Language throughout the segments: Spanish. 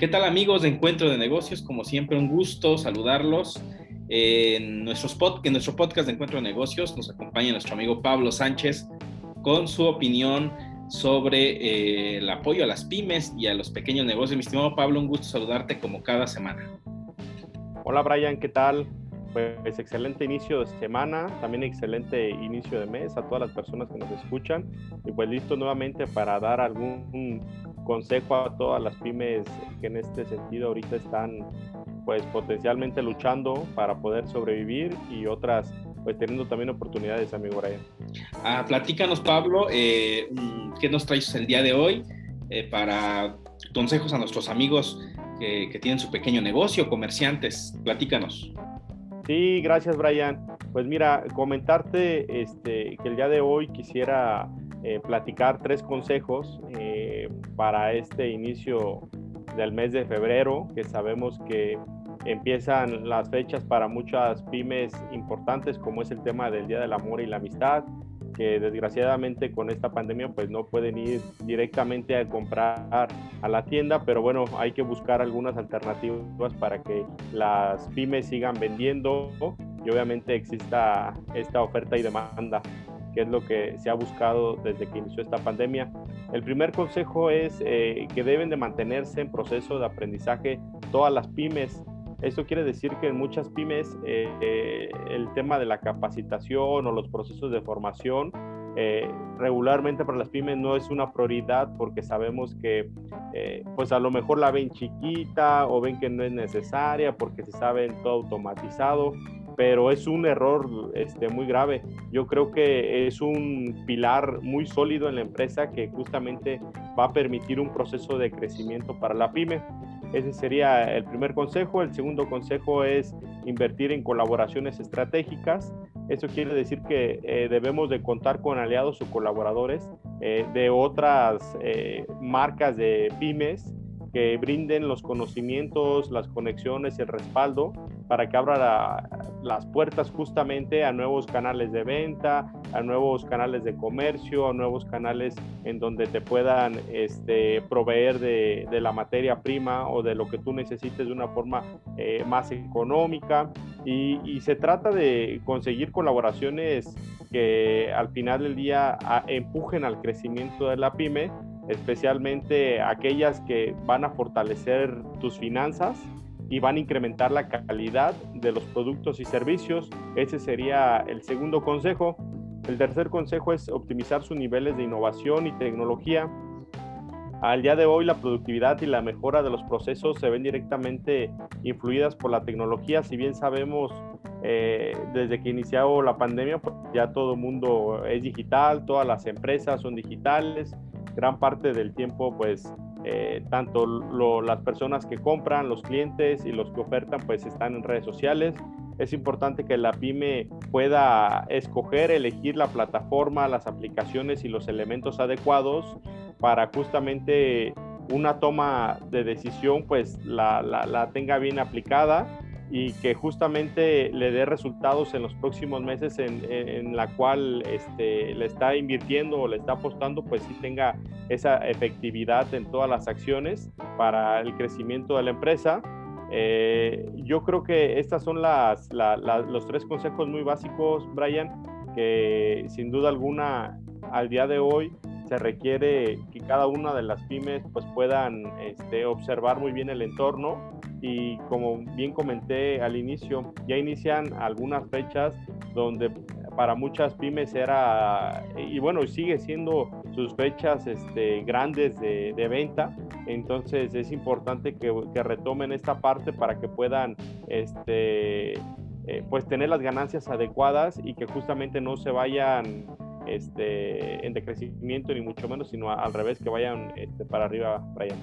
¿Qué tal amigos de Encuentro de Negocios? Como siempre, un gusto saludarlos. En, nuestros en nuestro podcast de Encuentro de Negocios nos acompaña nuestro amigo Pablo Sánchez con su opinión sobre eh, el apoyo a las pymes y a los pequeños negocios. Mi estimado Pablo, un gusto saludarte como cada semana. Hola Brian, ¿qué tal? Pues excelente inicio de semana, también excelente inicio de mes a todas las personas que nos escuchan y pues listo nuevamente para dar algún consejo a todas las pymes que en este sentido ahorita están pues potencialmente luchando para poder sobrevivir y otras pues teniendo también oportunidades, amigo Brian. Ah, platícanos, Pablo, eh, ¿qué nos traes el día de hoy eh, para consejos a nuestros amigos que, que, tienen su pequeño negocio, comerciantes? Platícanos. Sí, gracias, Brian. Pues mira, comentarte este, que el día de hoy quisiera eh, platicar tres consejos para este inicio del mes de febrero, que sabemos que empiezan las fechas para muchas pymes importantes, como es el tema del Día del Amor y la Amistad, que desgraciadamente con esta pandemia pues no pueden ir directamente a comprar a la tienda, pero bueno, hay que buscar algunas alternativas para que las pymes sigan vendiendo y obviamente exista esta oferta y demanda que es lo que se ha buscado desde que inició esta pandemia. El primer consejo es eh, que deben de mantenerse en proceso de aprendizaje todas las pymes. Esto quiere decir que en muchas pymes eh, eh, el tema de la capacitación o los procesos de formación regularmente para las pymes no es una prioridad porque sabemos que pues a lo mejor la ven chiquita o ven que no es necesaria porque se sabe todo automatizado pero es un error este, muy grave. Yo creo que es un pilar muy sólido en la empresa que justamente va a permitir un proceso de crecimiento para la pyme. Ese sería el primer consejo. El segundo consejo es invertir en colaboraciones estratégicas. Eso quiere decir que eh, debemos de contar con aliados o colaboradores eh, de otras eh, marcas de pymes que brinden los conocimientos, las conexiones, el respaldo para que abra las puertas justamente a nuevos canales de venta, a nuevos canales de comercio, a nuevos canales en donde te puedan este, proveer de, la materia prima o de lo que tú necesites de una forma eh, más económica. Y, se trata de conseguir colaboraciones que al final del día empujen al crecimiento de la pyme especialmente aquellas que van a fortalecer tus finanzas y van a incrementar la calidad de los productos y servicios. Ese sería el segundo consejo. El tercer consejo es optimizar sus niveles de innovación y tecnología. Al día de hoy la productividad y la mejora de los procesos se ven directamente influidas por la tecnología. Si bien sabemos eh, desde que inició la pandemia, pues ya todo el mundo es digital, todas las empresas son digitales, gran parte del tiempo, pues, eh, tanto las personas que compran, los clientes y los que ofertan, pues, están en redes sociales. Es importante que la pyme pueda escoger, elegir la plataforma, las aplicaciones y los elementos adecuados para justamente una toma de decisión, pues, la, la tenga bien aplicada y que justamente le dé resultados en los próximos meses en, la cual este, le está invirtiendo o le está apostando, pues sí tenga esa efectividad en todas las acciones para el crecimiento de la empresa. Eh, yo creo que estas son las, los tres consejos muy básicos, Brian, que sin duda alguna al día de hoy se requiere que cada una de las pymes pues puedan este, observar muy bien el entorno y como bien comenté al inicio, ya inician algunas fechas donde para muchas pymes era, y bueno, sigue siendo sus fechas este, grandes de, venta, entonces es importante que, retomen esta parte para que puedan este, eh, pues tener las ganancias adecuadas y que justamente no se vayan este, en decrecimiento ni mucho menos, sino al revés, que vayan este, para arriba, Brian.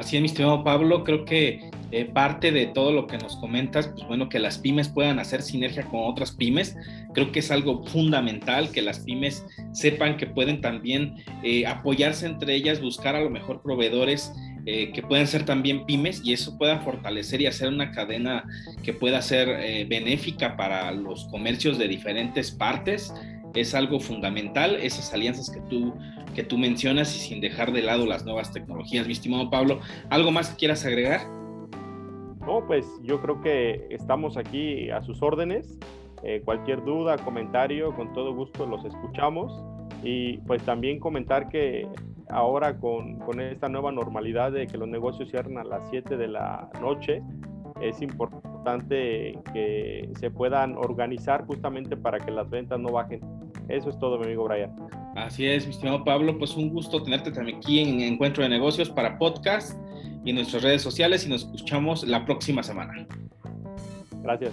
Así es, mi estimado Pablo, creo que eh, parte de todo lo que nos comentas, pues bueno, que las pymes puedan hacer sinergia con otras pymes, creo que es algo fundamental, que las pymes sepan que pueden también eh, apoyarse entre ellas, buscar a lo mejor proveedores eh, que puedan ser también pymes y eso pueda fortalecer y hacer una cadena que pueda ser benéfica para los comercios de diferentes partes es algo fundamental, esas alianzas que tú que tú mencionas y sin dejar de lado las nuevas tecnologías. Mi estimado Pablo, ¿algo más que quieras agregar? No, pues yo creo que estamos aquí a sus órdenes. Eh, cualquier duda, comentario, con todo gusto los escuchamos. Y pues también comentar que ahora con, con, esta nueva normalidad de que los negocios cierran a las 7 de la noche, es importante que se puedan organizar justamente para que las ventas no bajen. Eso es todo, mi amigo Brian. Así es, mi estimado Pablo, pues un gusto tenerte también aquí en Encuentro de Negocios para podcast y en nuestras redes sociales y nos escuchamos la próxima semana. Gracias.